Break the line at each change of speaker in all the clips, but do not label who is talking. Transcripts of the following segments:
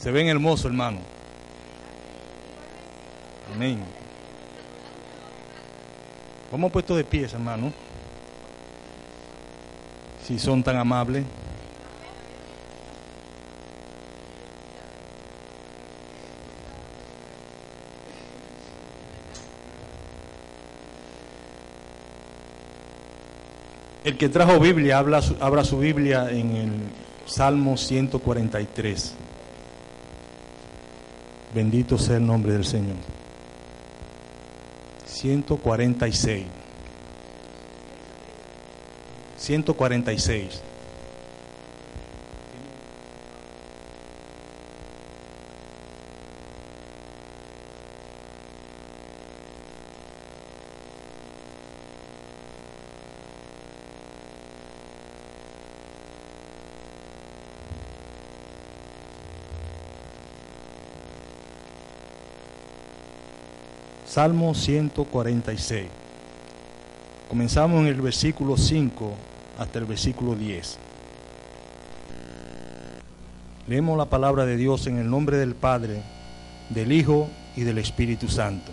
Se ven hermosos, hermano. Amén. Vamos puesto de pies, hermano. Si son tan amables. El que trajo Biblia, habla, abra su Biblia en el Salmo 143. Bendito sea el nombre del Señor. 146. 146. Salmo 146. Comenzamos en el versículo 5 hasta el versículo 10. Leemos la palabra de Dios en el nombre del Padre, del Hijo y del Espíritu Santo.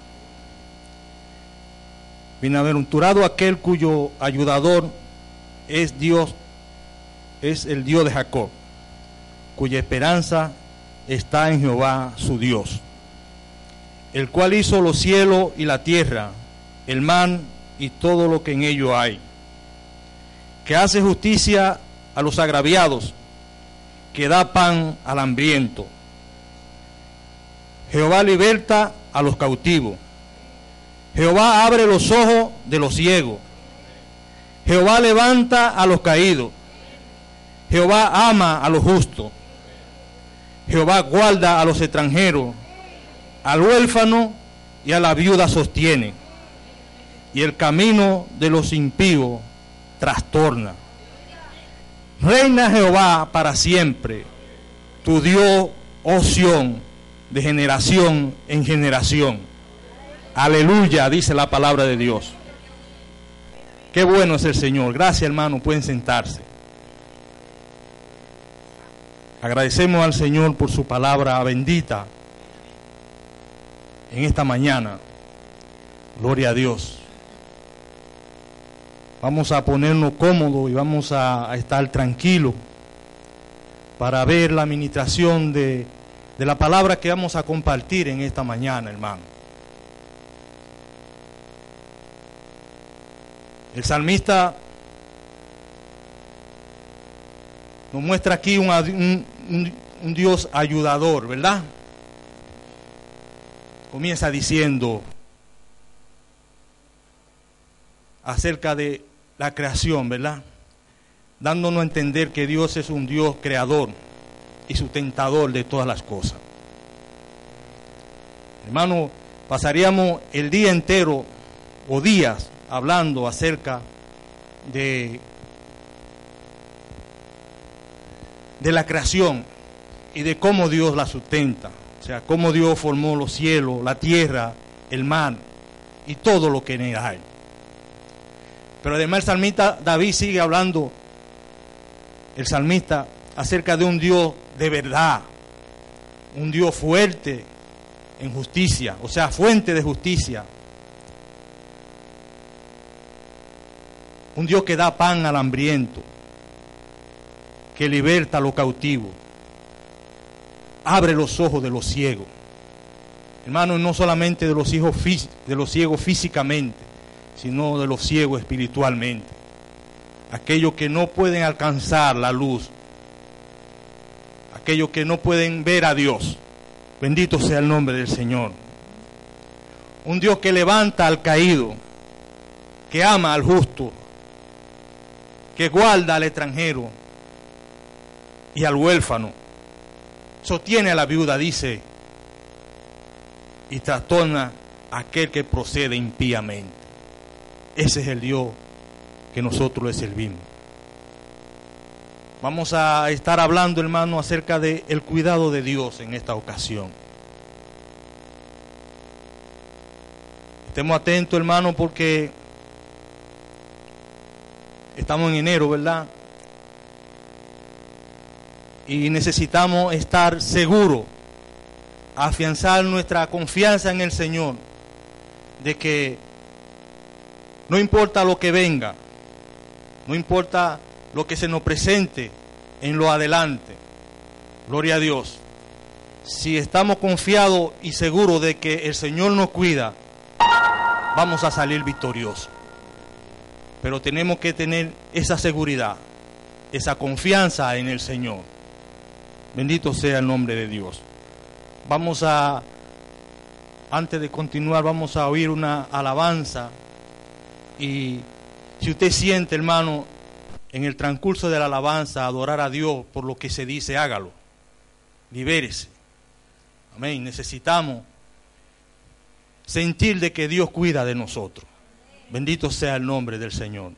Bienaventurado aquel cuyo ayudador es Dios, es el Dios de Jacob, cuya esperanza está en Jehová su Dios el cual hizo los cielos y la tierra, el mar y todo lo que en ello hay, que hace justicia a los agraviados, que da pan al hambriento. Jehová liberta a los cautivos. Jehová abre los ojos de los ciegos. Jehová levanta a los caídos. Jehová ama a los justos. Jehová guarda a los extranjeros al huérfano y a la viuda sostiene, y el camino de los impíos trastorna. Reina Jehová para siempre, tu Dios, oh de generación en generación. Aleluya, dice la palabra de Dios. Qué bueno es el Señor. Gracias, hermano. Pueden sentarse. Agradecemos al Señor por su palabra bendita en esta mañana. Gloria a Dios. Vamos a ponernos cómodos y vamos a, estar tranquilos para ver la administración de, la palabra que vamos a compartir en esta mañana, hermano. El salmista nos muestra aquí un, un Dios ayudador, ¿verdad? Comienza diciendo acerca de la creación, ¿verdad? Dándonos a entender que Dios es un Dios creador y sustentador de todas las cosas. Hermano, pasaríamos el día entero o días hablando acerca de, de la creación y de cómo Dios la sustenta. Sea, cómo Dios formó los cielos, la tierra, el mar y todo lo que en él hay. Pero además el salmista David sigue hablando, el salmista, acerca de un Dios de verdad, un Dios fuerte en justicia, o sea, fuente de justicia. Un Dios que da pan al hambriento, que liberta a los cautivos abre los ojos de los ciegos. Hermano, no solamente de los, hijos, de los ciegos físicamente, sino de los ciegos espiritualmente. Aquellos que no pueden alcanzar la luz. Aquellos que no pueden ver a Dios. Bendito sea el nombre del Señor. Un Dios que levanta al caído, que ama al justo, que guarda al extranjero y al huérfano sostiene a la viuda, dice, y trastorna a aquel que procede impíamente. Ese es el Dios que nosotros le servimos. Vamos a estar hablando, hermano, acerca del el cuidado de Dios en esta ocasión. Estemos atentos, hermano, porque estamos en enero, ¿verdad? Y necesitamos estar seguros
afianzar nuestra confianza en el Señor, de que no importa lo que venga, no importa lo que se nos presente en lo adelante, gloria a Dios, si estamos confiados y seguros de que el Señor nos cuida, vamos a salir victoriosos. Pero tenemos que tener esa seguridad, esa confianza en el Señor. Bendito sea el nombre de Dios. Vamos a, antes de continuar, vamos a oír una alabanza. Y si usted siente, hermano, en el transcurso de la alabanza, adorar a Dios por lo que se dice, hágalo. Libérese. Amén. Necesitamos sentir de que Dios cuida de nosotros. Bendito sea el nombre del Señor.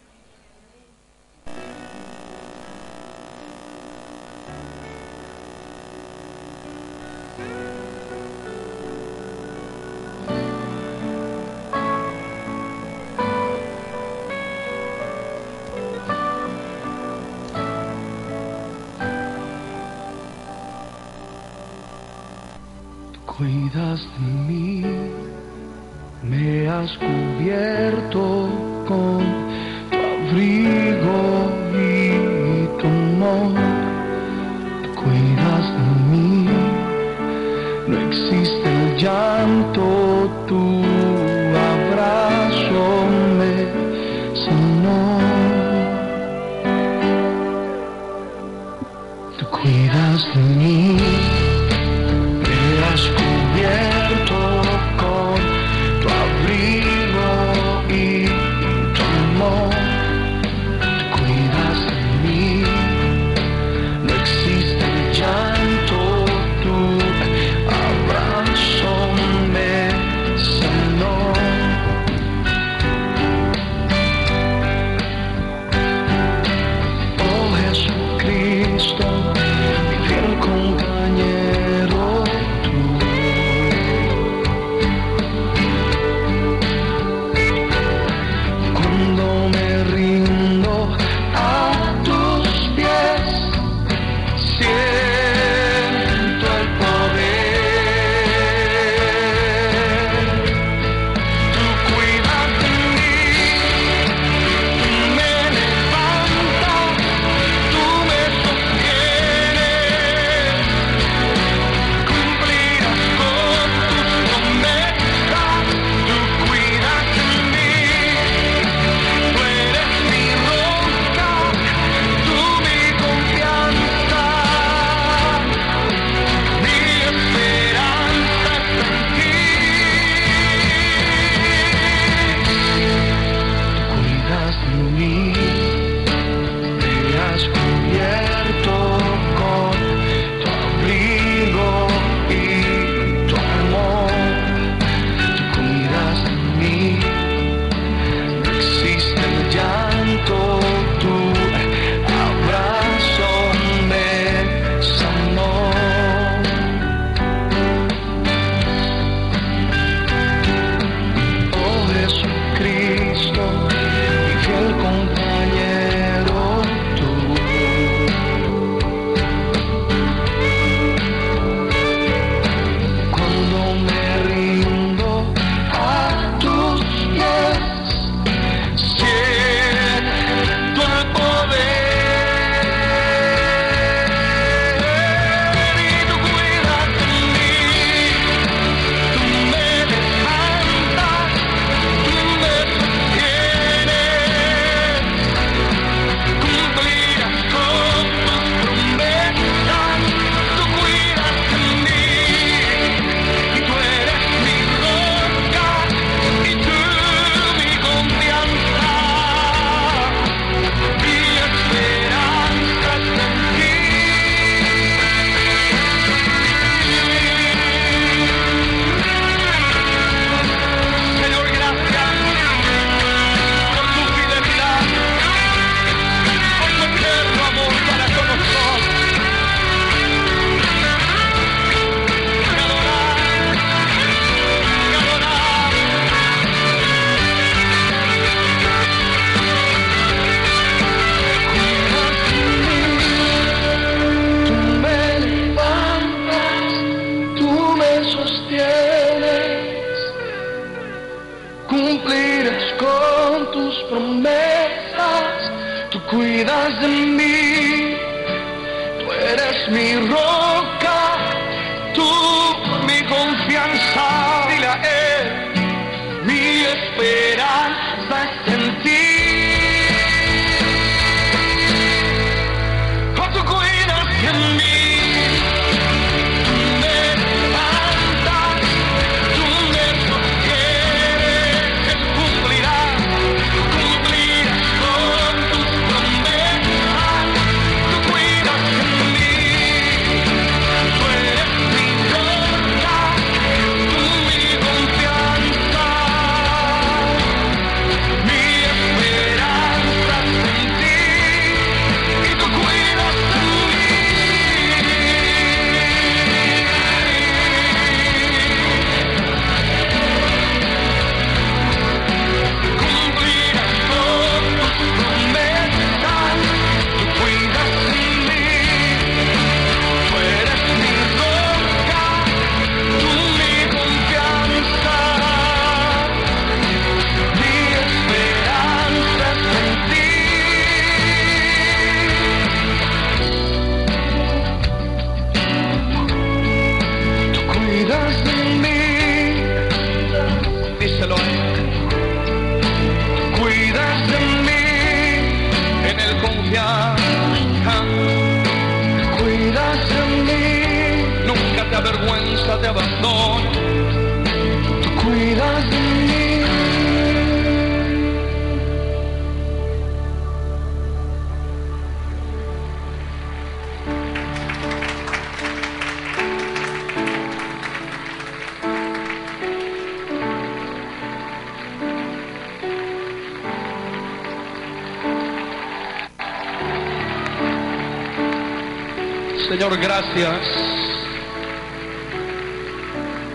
Gracias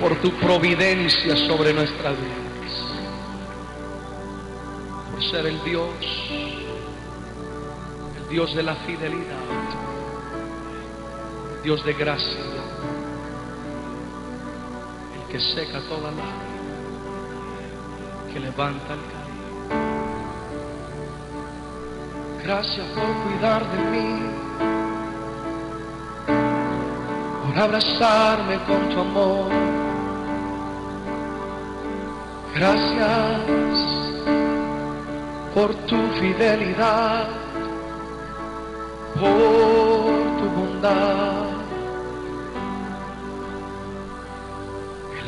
por tu providencia sobre nuestras vidas, por ser el Dios, el Dios de la fidelidad, el Dios de gracia, el que seca toda lágrima, que levanta el caído. Gracias por cuidar de mí. Abrazarme con tu amor. Gracias por tu fidelidad, por tu bondad.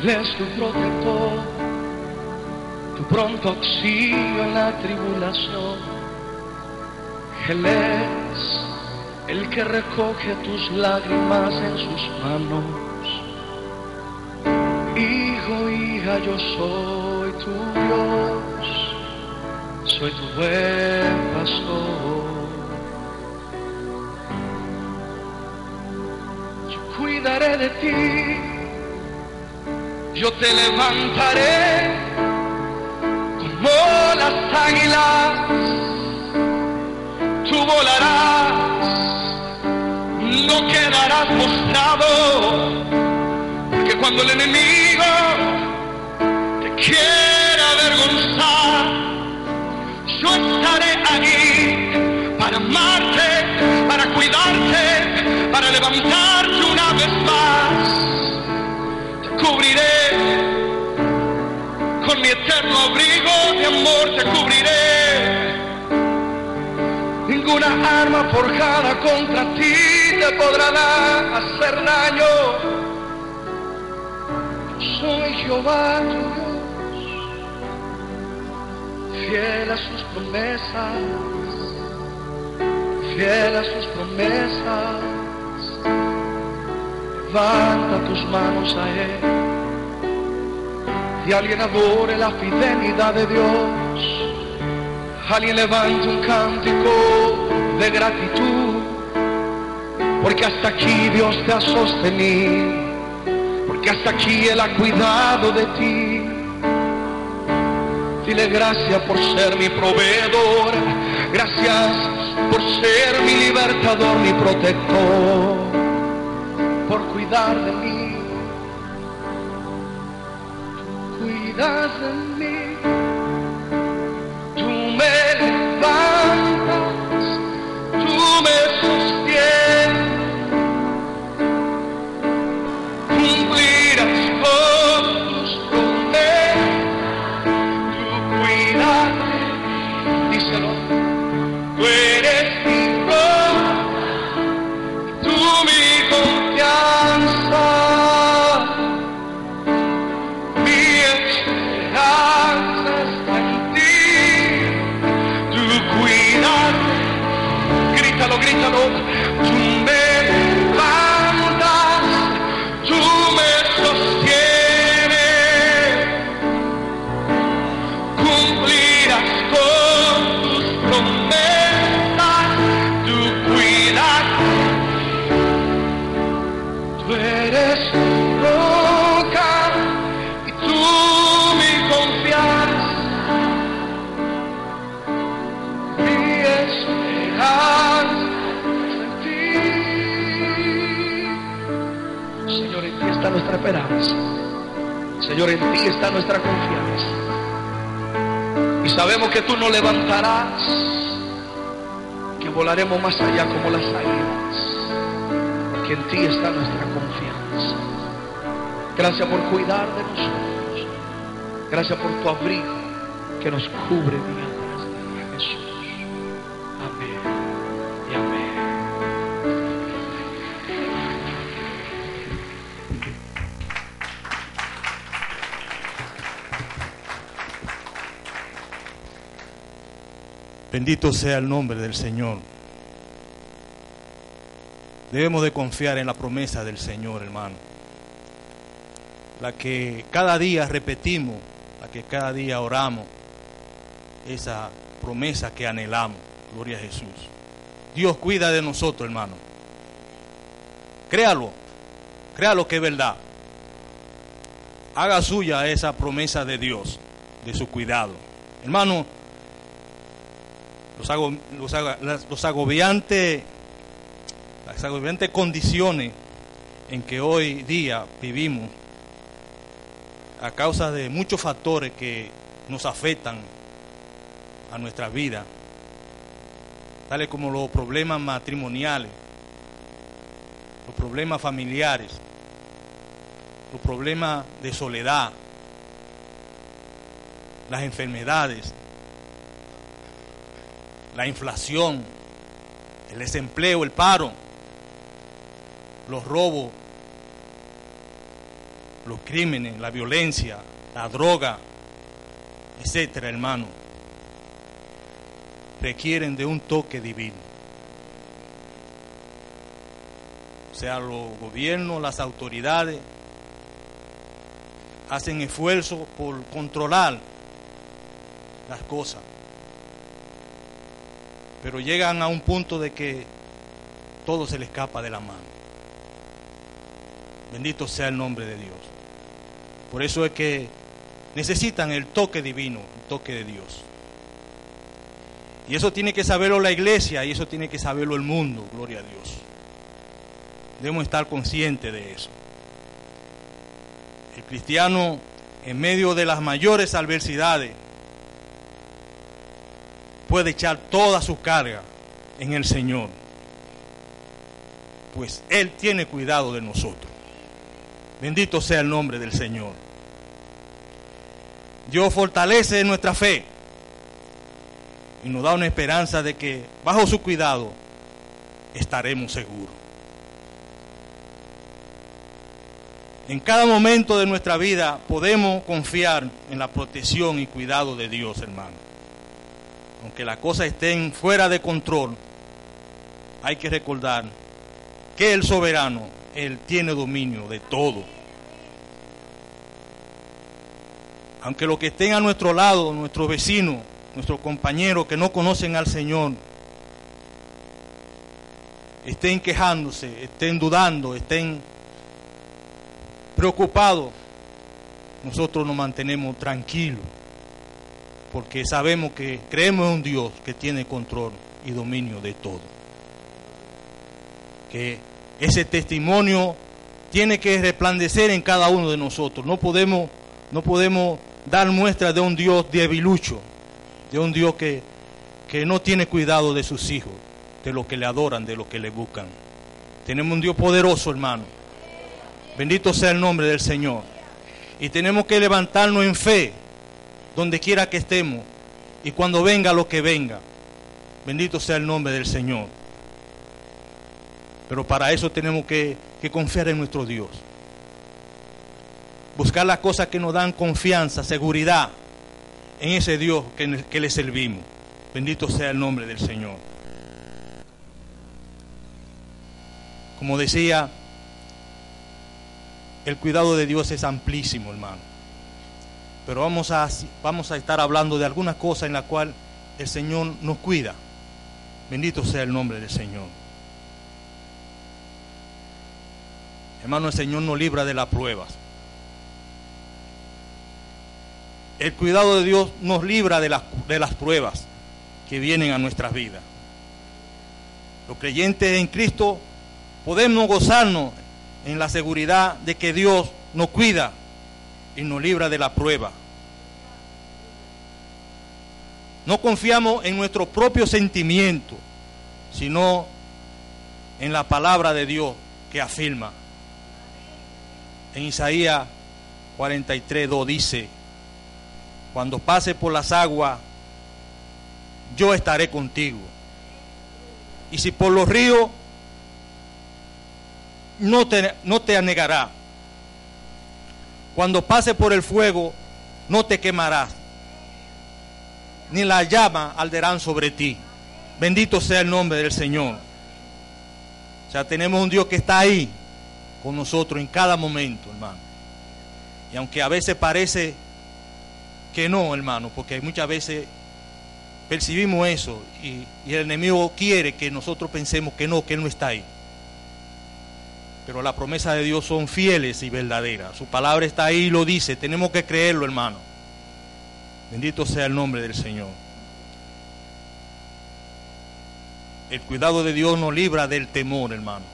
Él es tu protector, tu pronto auxilio en la tribulación. Él es el que recoge tus lágrimas en sus manos. Hijo, hija, yo soy tu Dios, soy tu buen pastor. Yo cuidaré de ti, yo te levantaré como las águilas, tú volarás quedarás postrado, porque cuando el enemigo te quiera avergonzar, yo estaré allí para amarte, para cuidarte, para levantarte una vez más. Te cubriré con mi eterno abrigo de amor, te cubriré. Ninguna arma forjada contra ti te podrá dar- hacer daño. Yo soy Jehová tu Dios, fiel a sus promesas, fiel a sus promesas. Levanta tus manos a Él y alguien adore la fidelidad de Dios. Alguien levante un cántico de gratitud, porque hasta aquí Dios te ha sostenido, porque hasta aquí Él ha cuidado de ti. Dile gracias por ser mi proveedor, gracias por ser mi libertador, mi protector, por cuidar de mí. Tú cuidas de mí. Que tú nos levantarás, que volaremos más allá como las águilas, porque en ti está nuestra confianza. Gracias por cuidar de nosotros. Gracias por tu abrigo que nos cubre día
Bendito sea el nombre del Señor. Debemos de confiar en la promesa del Señor, hermano. La que cada día repetimos, la que cada día oramos, esa promesa que anhelamos. Gloria a Jesús. Dios cuida de nosotros, hermano. Créalo, créalo que es verdad. Haga suya esa promesa de Dios, de su cuidado. Hermano, los, las- agobiantes, las agobiantes condiciones en que hoy día vivimos a causa de muchos factores que nos afectan a nuestra vida, tales como los problemas matrimoniales, los problemas familiares, los problemas de soledad, las enfermedades, la inflación, el desempleo, el paro, los robos, los crímenes, la violencia, la droga, etcétera, hermano, requieren de un toque divino. O sea, los gobiernos, las autoridades hacen esfuerzos por controlar las cosas pero llegan a un punto de que todo se le escapa de la mano. Bendito sea el nombre de Dios. Por eso es que necesitan el toque divino, el toque de Dios. Y eso tiene que saberlo la iglesia y eso tiene que saberlo el mundo, gloria a Dios. Debemos estar conscientes de eso. El cristiano, en medio de las mayores adversidades, puede echar toda su carga en el Señor, pues Él tiene cuidado de nosotros. Bendito sea el nombre del Señor. Dios fortalece nuestra fe y nos da una esperanza de que bajo su cuidado estaremos seguros. En cada momento de nuestra vida podemos confiar en la protección y cuidado de Dios, hermano aunque las cosas estén fuera de control, hay que recordar que el soberano, Él tiene dominio de todo. Aunque los que estén a nuestro lado, nuestros vecinos, nuestros compañeros que no conocen al Señor, estén quejándose, estén dudando, estén preocupados, nosotros nos mantenemos tranquilos porque sabemos que creemos en un Dios que tiene control y dominio de todo. Que ese testimonio tiene que resplandecer en cada uno de nosotros. No podemos, no podemos dar muestra de un Dios debilucho, de un Dios que, que no tiene cuidado de sus hijos, de los que le adoran, de los que le buscan. Tenemos un Dios poderoso, hermano. Bendito sea el nombre del Señor. Y tenemos que levantarnos en fe donde quiera que estemos y cuando venga lo que venga. Bendito sea el nombre del Señor. Pero para eso tenemos que, confiar en nuestro Dios. Buscar las cosas que nos dan confianza, seguridad en ese Dios que, que le servimos. Bendito sea el nombre del Señor. Como decía, el cuidado de Dios es amplísimo, hermano pero vamos a, vamos a estar hablando de algunas cosas en las cuales el Señor nos cuida. Bendito sea el nombre del Señor. Hermano, el Señor nos libra de las pruebas. El cuidado de Dios nos libra de las, de las pruebas que vienen a nuestras vidas. Los creyentes en Cristo podemos gozarnos en la seguridad de que Dios nos cuida y nos libra de la prueba. No confiamos en nuestro propio sentimiento, sino en la palabra de Dios que afirma. En Isaías 43, 2 dice, cuando pase por las aguas, yo estaré contigo. Y si por los ríos, no te, no te anegará. Cuando pase por el fuego, no te quemarás, ni la llama alderán sobre ti. Bendito sea el nombre del Señor. O sea, tenemos un Dios que está ahí con nosotros en cada momento, hermano. Y aunque a veces parece que no, hermano, porque muchas veces percibimos eso y, y, el enemigo quiere que nosotros pensemos que no, que Él no está ahí. Pero las promesas de Dios son fieles y verdaderas. Su palabra está ahí y lo dice. Tenemos que creerlo, hermano. Bendito sea el nombre del Señor. El cuidado de Dios nos libra del temor, hermano.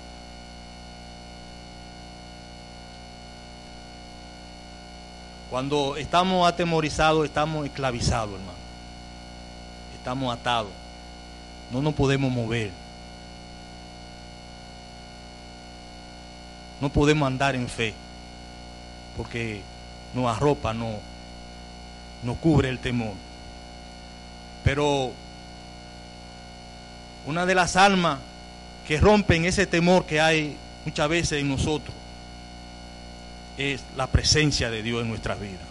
Cuando estamos atemorizados, estamos esclavizados, hermano. Estamos atados. No nos podemos mover. No podemos andar en fe. Porque nos arropa, no, nos cubre el temor. Pero una de las almas que rompen ese temor que hay muchas veces en nosotros es la presencia de Dios en nuestra vida.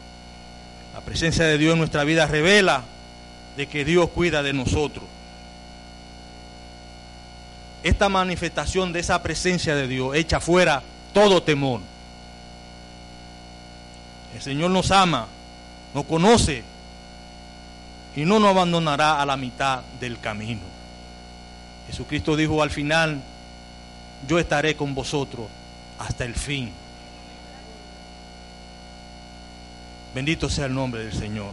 La presencia de Dios en nuestra vida revela de que Dios cuida de nosotros. Esta manifestación de esa presencia de Dios echa fuera todo temor. El Señor nos ama, nos conoce y no nos abandonará a la mitad del camino. Jesucristo dijo al final, yo estaré con vosotros hasta el fin. Bendito sea el nombre del Señor.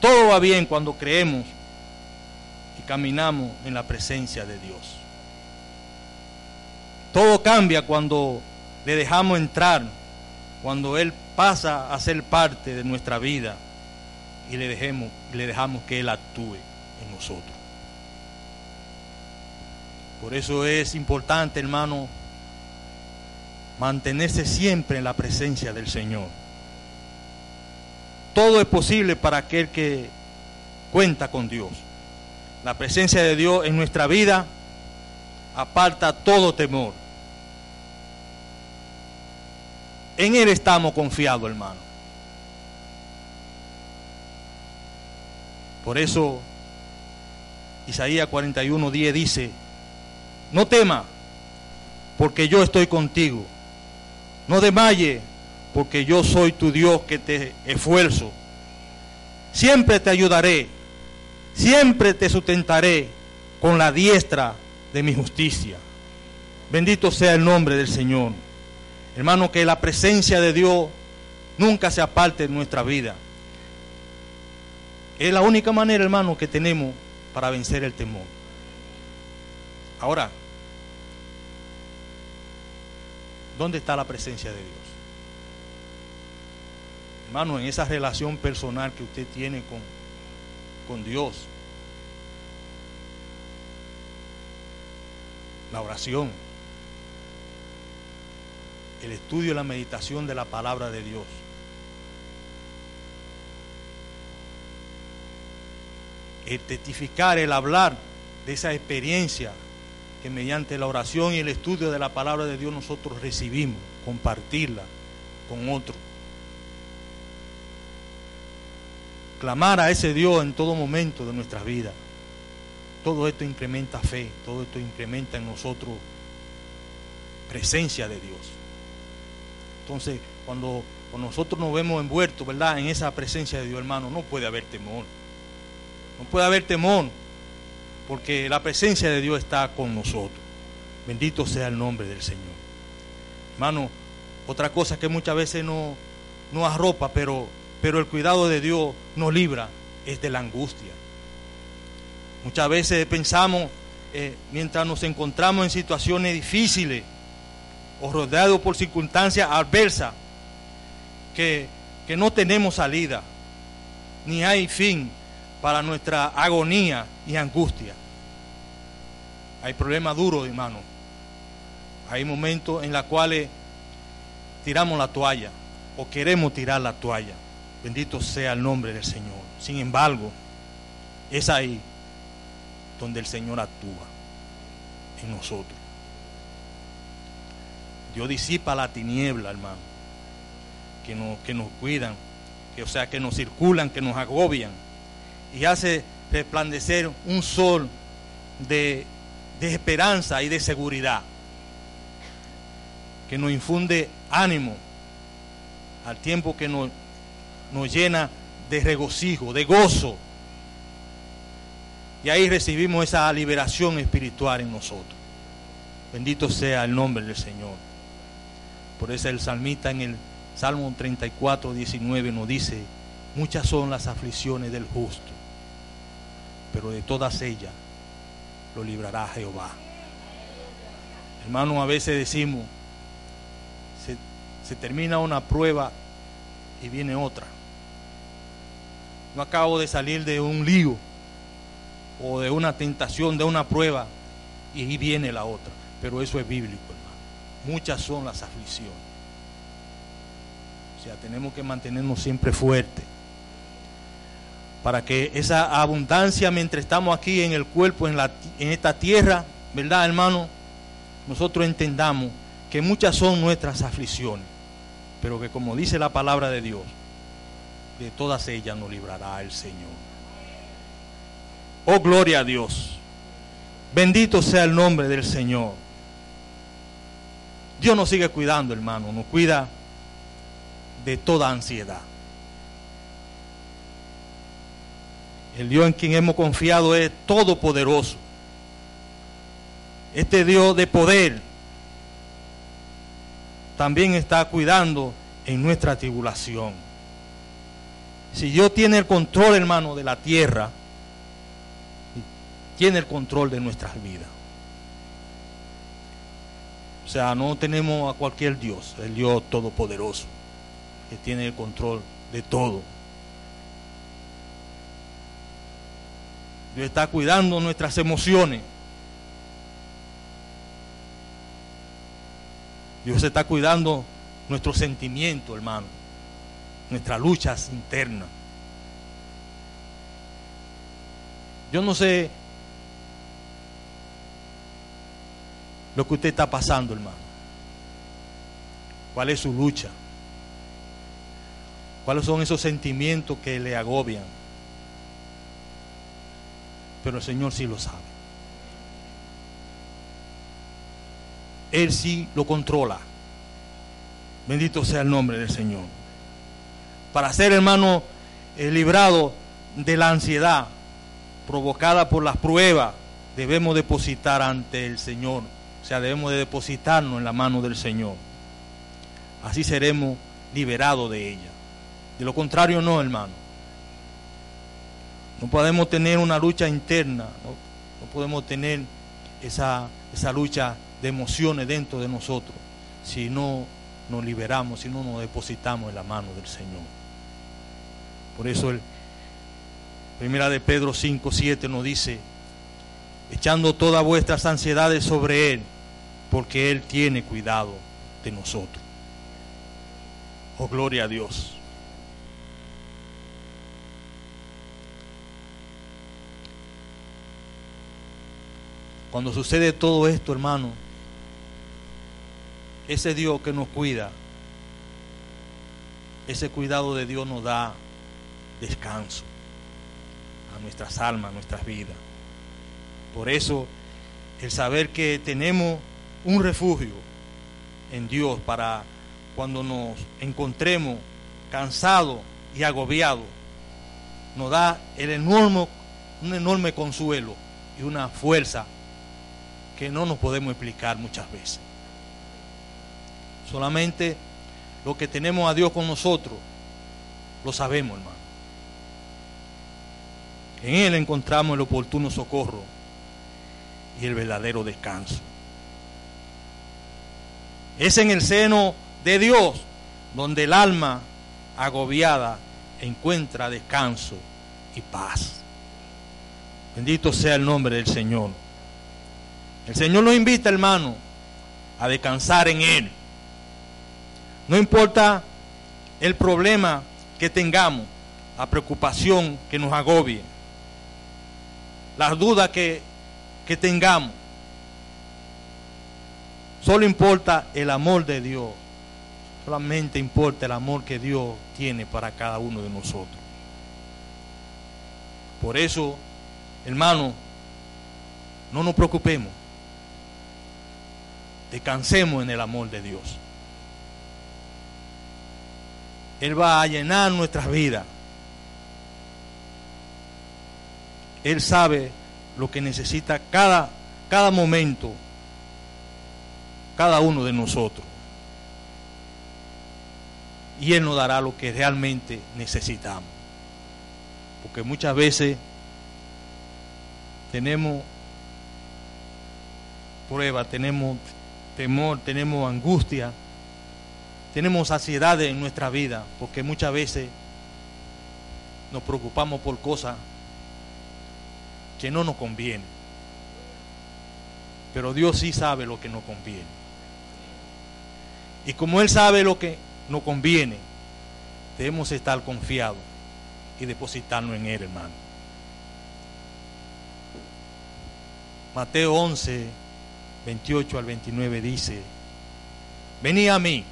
Todo va bien cuando creemos y caminamos en la presencia de Dios. Todo cambia cuando le dejamos entrar, cuando Él pasa a ser parte de nuestra vida y le, dejemos, le dejamos que Él actúe en nosotros. Por eso es importante, hermano, mantenerse siempre en la presencia del Señor. Todo es posible para aquel que cuenta con Dios. La presencia de Dios en nuestra vida aparta todo temor. En Él estamos confiados, hermano. Por eso Isaías 41, 10 dice, no tema, porque yo estoy contigo. No desmaye, porque yo soy tu Dios que te esfuerzo. Siempre te ayudaré, siempre te sustentaré con la diestra de mi justicia. Bendito sea el nombre del Señor. Hermano, que la presencia de Dios nunca se aparte de nuestra vida. Es la única manera, hermano, que tenemos para vencer el temor. Ahora, ¿dónde está la presencia de Dios? Hermano, en esa relación personal que usted tiene con, con Dios. La oración. El estudio y la meditación de la palabra de Dios. El testificar, el hablar de esa experiencia que mediante la oración y el estudio de la palabra de Dios nosotros recibimos, compartirla con otros. clamar a ese Dios en todo momento de nuestras vidas. Todo esto incrementa fe, todo esto incrementa en nosotros presencia de Dios. Entonces, cuando, nosotros nos vemos envueltos, ¿verdad? En esa presencia de Dios, hermano, no puede haber temor. No puede haber temor, porque la presencia de Dios está con nosotros. Bendito sea el nombre del Señor. Hermano, otra cosa que muchas veces no, no arropa, pero pero el cuidado de Dios nos libra es de la angustia. Muchas veces pensamos, eh, mientras nos encontramos en situaciones difíciles, o rodeados por circunstancias adversas que, que no tenemos salida, ni hay fin para nuestra agonía y angustia. Hay problemas duros, hermano. Hay momentos en los cuales tiramos la toalla o queremos tirar la toalla. Bendito sea el nombre del Señor. Sin embargo, es ahí donde el Señor actúa en nosotros. Dios disipa la tiniebla, hermano, que nos, que nos cuidan, que, o sea, que nos circulan, que nos agobian, y hace resplandecer un sol de, esperanza y de seguridad, que nos infunde ánimo al tiempo que nos llena de regocijo, de gozo. Y ahí recibimos esa liberación espiritual en nosotros. Bendito sea el nombre del Señor. Por eso el salmista en el Salmo 34, 19 nos dice, muchas son las aflicciones del justo, pero de todas ellas lo librará Jehová. Hermano, a veces decimos, se, se termina una prueba y viene otra. No acabo de salir de un lío o de una tentación, de una prueba, y viene la otra. Pero eso es bíblico. Muchas son las aflicciones. O sea, tenemos que mantenernos siempre fuertes. Para que esa abundancia, mientras estamos aquí en el cuerpo, en, la, en esta tierra, ¿verdad, hermano? Nosotros entendamos que muchas son nuestras aflicciones. Pero que como dice la palabra de Dios, de todas ellas nos librará el Señor. Oh, gloria a Dios. Bendito sea el nombre del Señor. Dios nos sigue cuidando, hermano. Nos cuida de toda ansiedad. El Dios en quien hemos confiado es todopoderoso. Este Dios de poder también está cuidando en nuestra tribulación. Si Dios tiene el control, hermano, de la tierra, tiene el control de nuestras vidas. O sea, no tenemos a cualquier Dios, el Dios todopoderoso, que tiene el control de todo. Dios está cuidando nuestras emociones. Dios está cuidando nuestros sentimientos, hermano, nuestras luchas internas. Yo no sé lo que usted está pasando, hermano. ¿Cuál es su lucha? ¿Cuáles son esos sentimientos que le agobian? Pero el Señor sí lo sabe. Él sí lo controla. Bendito sea el nombre del Señor. Para ser hermano eh, librado de la ansiedad provocada por las pruebas, debemos depositar ante el Señor. O sea, debemos de depositarnos en la mano del Señor. Así seremos liberados de ella. De lo contrario, no, hermano. No podemos tener una lucha interna, no, podemos tener esa, esa lucha de emociones dentro de nosotros si no nos liberamos, si no nos depositamos en la mano del Señor. Por eso el Primera de Pedro 5, 7 nos dice, echando todas vuestras ansiedades sobre Él, porque Él tiene cuidado de nosotros. Oh, gloria a Dios. Cuando sucede todo esto, hermano, ese Dios que nos cuida, ese cuidado de Dios nos da descanso a nuestras almas, a nuestras vidas. Por eso, el saber que tenemos un refugio en Dios para cuando nos encontremos cansados y agobiados, nos da el enorme, un enorme consuelo y una fuerza que no nos podemos explicar muchas veces. Solamente lo que tenemos a Dios con nosotros, lo sabemos, hermano. En Él encontramos el oportuno socorro y el verdadero descanso. Es en el seno de Dios donde el alma agobiada encuentra descanso y paz. Bendito sea el nombre del Señor. El Señor nos invita, hermano, a descansar en Él. No importa el problema que tengamos, la preocupación que nos agobie, las dudas que, que tengamos. Solo importa el amor de Dios. Solamente importa el amor que Dios tiene para cada uno de nosotros. Por eso, hermano, no nos preocupemos. Descansemos en el amor de Dios. Él va a llenar nuestras vidas. Él sabe lo que necesita cada, cada momento, cada uno de nosotros. Y Él nos dará lo que realmente necesitamos. Porque muchas veces tenemos pruebas, tenemos temor, tenemos angustia, tenemos ansiedad en nuestra vida, porque muchas veces nos preocupamos por cosas que no nos conviene. Pero Dios sí sabe lo que nos conviene. Y como Él sabe lo que nos conviene, debemos estar confiados y depositarnos en Él, hermano. Mateo 11, 28 al 29 dice, venid a mí,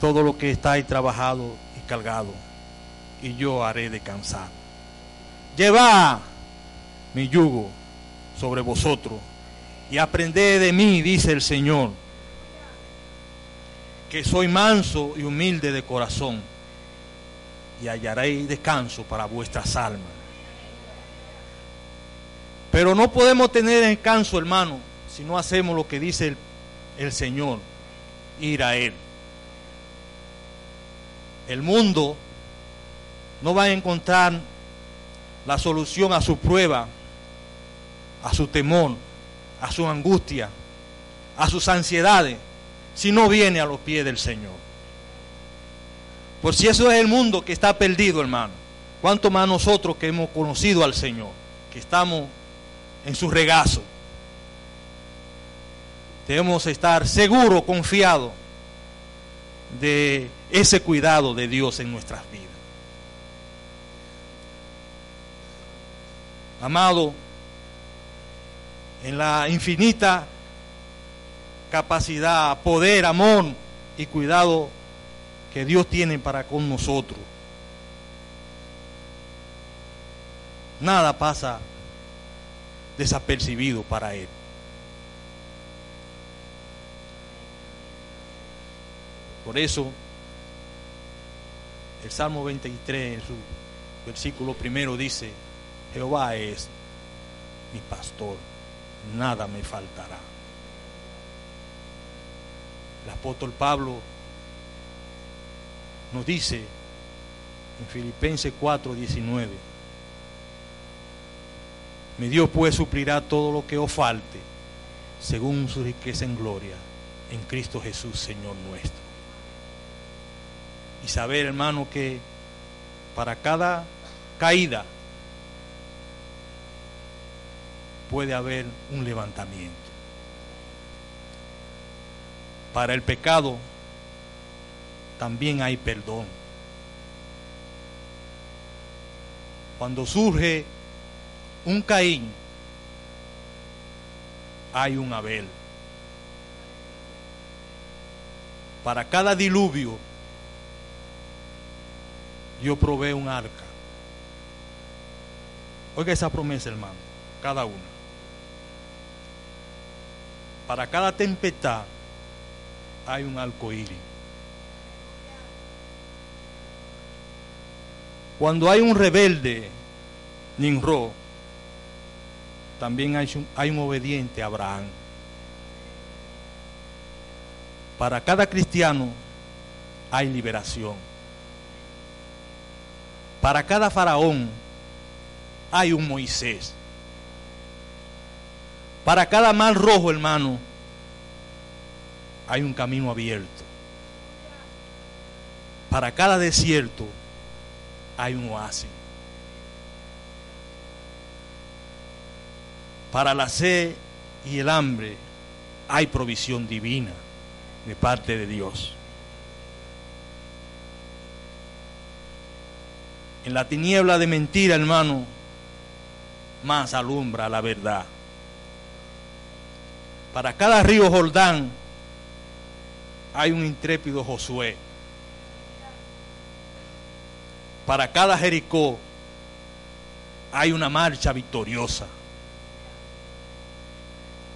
todo lo que estáis trabajado y cargado, y yo haré descansar. Llevad mi yugo sobre vosotros y aprended de mí, dice el Señor, que soy manso y humilde de corazón y hallaréis descanso para vuestras almas. Pero no podemos tener descanso, hermano, si no hacemos lo que dice el, el Señor, ir a Él. El mundo no va a encontrar la solución a su prueba a su temor, a su angustia, a sus ansiedades, si no viene a los pies del Señor. Por si eso es el mundo que está perdido, hermano, cuánto más nosotros que hemos conocido al Señor, que estamos en su regazo. Debemos estar seguros, confiados de ese cuidado de Dios en nuestras vidas. Amado, en la infinita capacidad, poder, amor y cuidado que Dios tiene para con nosotros. Nada pasa desapercibido para Él. Por eso, el Salmo 23, en su versículo primero dice, Jehová es mi pastor nada me faltará. El apóstol Pablo nos dice en Filipenses 4, 19, mi Dios pues suplirá todo lo que os falte según su riqueza en gloria en Cristo Jesús, Señor nuestro. Y saber, hermano, que para cada caída puede haber un levantamiento. Para el pecado también hay perdón. Cuando surge un Caín, hay un Abel. Para cada diluvio, yo probé un arca. Oiga esa promesa, hermano, cada uno. Para cada tempestad hay un arco iris. Cuando hay un rebelde, Ninro, también hay un, hay un obediente Abraham. Para cada cristiano hay liberación. Para cada faraón hay un Moisés. Para cada mal rojo, hermano, hay un camino abierto. Para cada desierto hay un oasis. Para la sed y el hambre hay provisión divina de parte de Dios. En la tiniebla de mentira, hermano, más alumbra la verdad. Para cada río Jordán hay un intrépido Josué. Para cada Jericó hay una marcha victoriosa.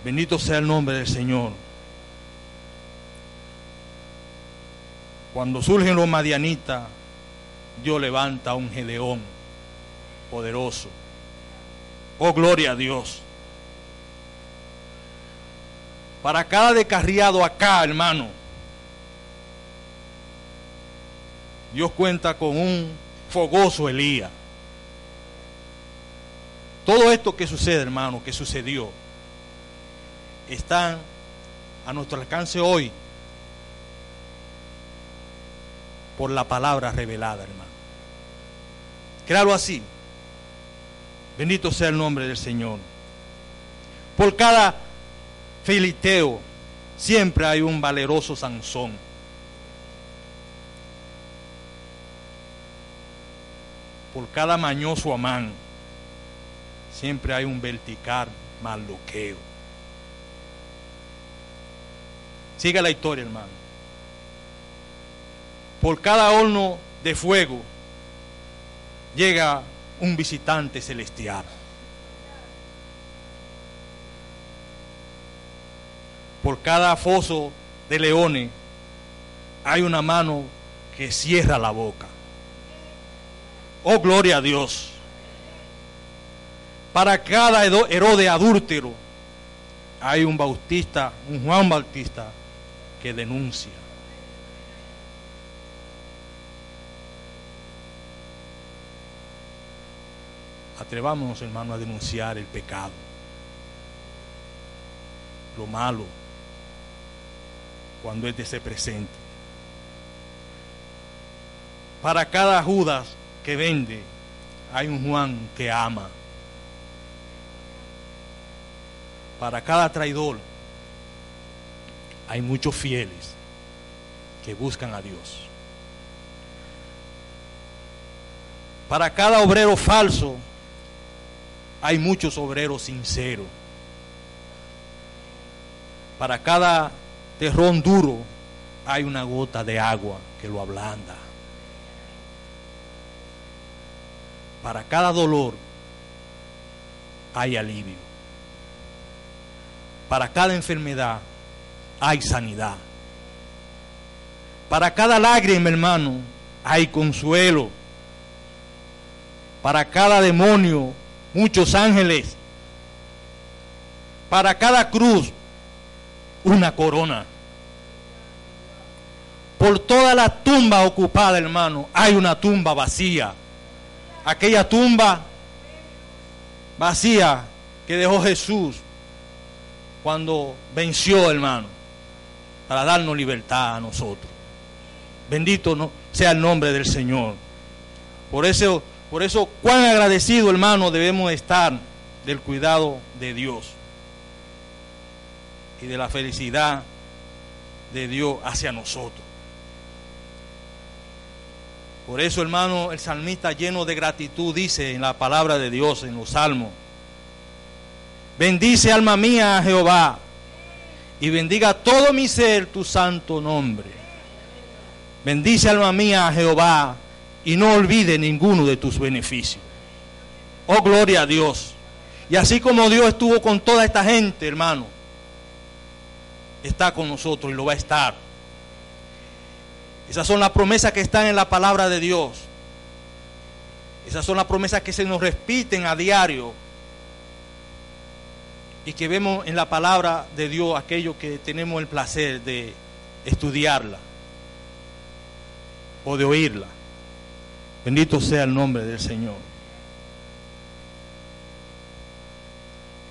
Bendito sea el nombre del Señor. Cuando surgen los madianitas, Dios levanta a un Gedeón poderoso. Oh, gloria a Dios. Para cada descarriado acá, hermano, Dios cuenta con un fogoso Elías. Todo esto que sucede, hermano, que sucedió, están a nuestro alcance hoy por la palabra revelada, hermano. Créalo así. Bendito sea el nombre del Señor. Por cada filisteo siempre hay un valeroso Sansón. Por cada mañoso Amán siempre hay un vertical maluqueo. Siga la historia, hermano. Por cada horno de fuego llega un visitante celestial. Por cada foso de leones hay una mano que cierra la boca. Oh, gloria a Dios. Para cada Herode adúltero hay un bautista, un Juan Bautista que denuncia. Atrevámonos, hermano, a denunciar el pecado, lo malo, cuando este se presente. Para cada Judas que vende, hay un Juan que ama. Para cada traidor, hay muchos fieles que buscan a Dios. Para cada obrero falso, hay muchos obreros sinceros. Para cada terrón duro hay una gota de agua que lo ablanda. Para cada dolor hay alivio. Para cada enfermedad hay sanidad. Para cada lágrima, hermano, hay consuelo. Para cada demonio muchos ángeles. Para cada cruz, una corona. Por toda la tumba ocupada, hermano, hay una tumba vacía. Aquella tumba vacía que dejó Jesús cuando venció, hermano, para darnos libertad a nosotros. Bendito sea el nombre del Señor. Por eso por eso, cuán agradecido, hermano, debemos estar del cuidado de Dios y de la felicidad de Dios hacia nosotros. Por eso, hermano, el salmista lleno de gratitud dice en la palabra de Dios, en los salmos, bendice alma mía a Jehová y bendiga todo mi ser tu santo nombre. Bendice alma mía a Jehová y no olvide ninguno de tus beneficios. Oh, gloria a Dios. Y así como Dios estuvo con toda esta gente, hermano, está con nosotros y lo va a estar. Esas son las promesas que están en la palabra de Dios. Esas son las promesas que se nos repiten a diario y que vemos en la palabra de Dios aquello que tenemos el placer de estudiarla o de oírla. Bendito sea el nombre del Señor.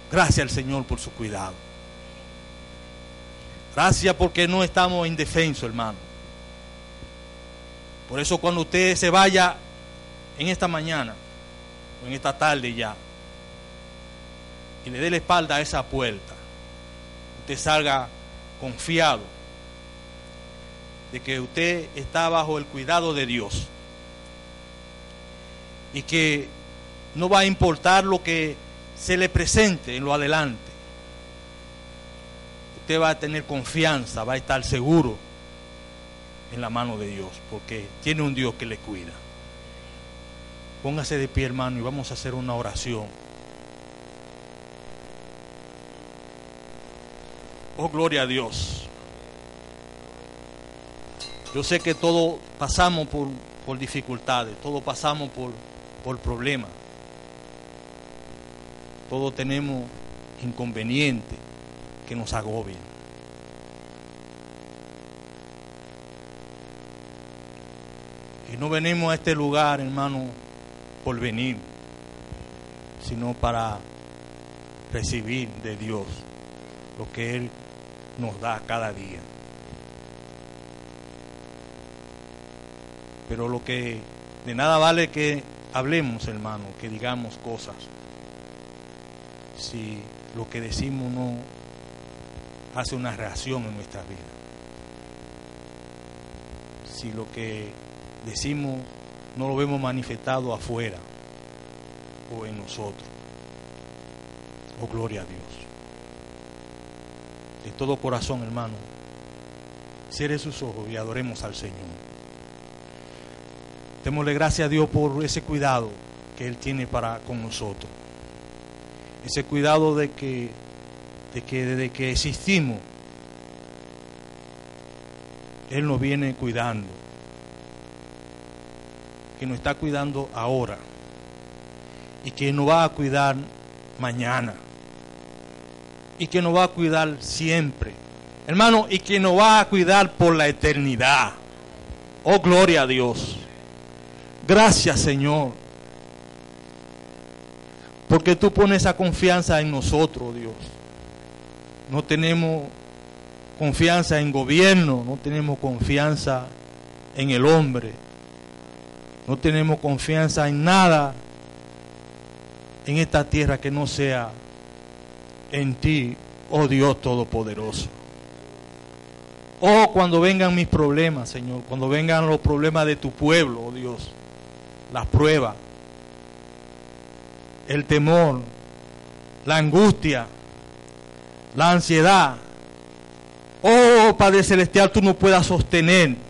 Gracias al Señor por su cuidado. Gracias porque no estamos indefensos, hermano. Por eso cuando usted se vaya en esta mañana o en esta tarde ya y le dé la espalda a esa puerta, usted salga confiado de que usted está bajo el cuidado de Dios y que no va a importar lo que se le presente en lo adelante. Usted va a tener confianza, va a estar seguro en la mano de Dios, porque tiene un Dios que le cuida. Póngase de pie, hermano, y vamos a hacer una oración. Oh, gloria a Dios. Yo sé que todos pasamos por, por dificultades, todos pasamos por, por problemas. Todos tenemos inconvenientes que nos agobian. Y no venimos a este lugar, hermano, por venir, sino para recibir de Dios lo que Él nos da cada día. Pero lo que de nada vale que hablemos, hermano, que digamos cosas, si lo que decimos no hace una reacción en nuestra vida. Si lo que decimos no lo vemos manifestado afuera o en nosotros. Oh, gloria a Dios. De todo corazón, hermano, cierre sus ojos y adoremos al Señor. Démosle gracias a Dios por ese cuidado que Él tiene para con nosotros. Ese cuidado de que, de que desde que existimos, Él nos viene cuidando que nos está cuidando ahora y que nos va a cuidar mañana y que nos va a cuidar siempre. Hermano, y que nos va a cuidar por la eternidad. Oh, gloria a Dios. Gracias, Señor. Porque tú pones esa confianza en nosotros, Dios. No tenemos confianza en gobierno, no tenemos confianza en el hombre. No tenemos confianza en nada en esta tierra que no sea en ti, oh Dios Todopoderoso. Oh, cuando vengan mis problemas, Señor, cuando vengan los problemas de tu pueblo, oh Dios, las pruebas, el temor, la angustia, la ansiedad. Oh, Padre Celestial, tú no puedas sostener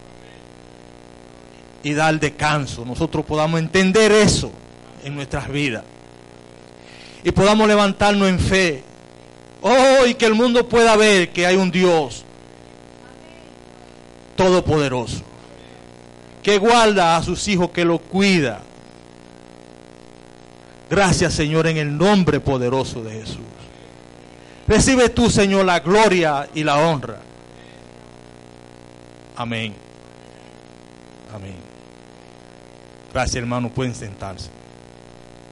y dar descanso. Nosotros podamos entender eso en nuestras vidas. Y podamos levantarnos en fe. Oh, y que el mundo pueda ver que hay un Dios todopoderoso. Que guarda a sus hijos, que los cuida. Gracias, Señor, en el nombre poderoso de Jesús. Recibe tú, Señor, la gloria y la honra. Amén. Amén. Gracias, hermano. Pueden sentarse.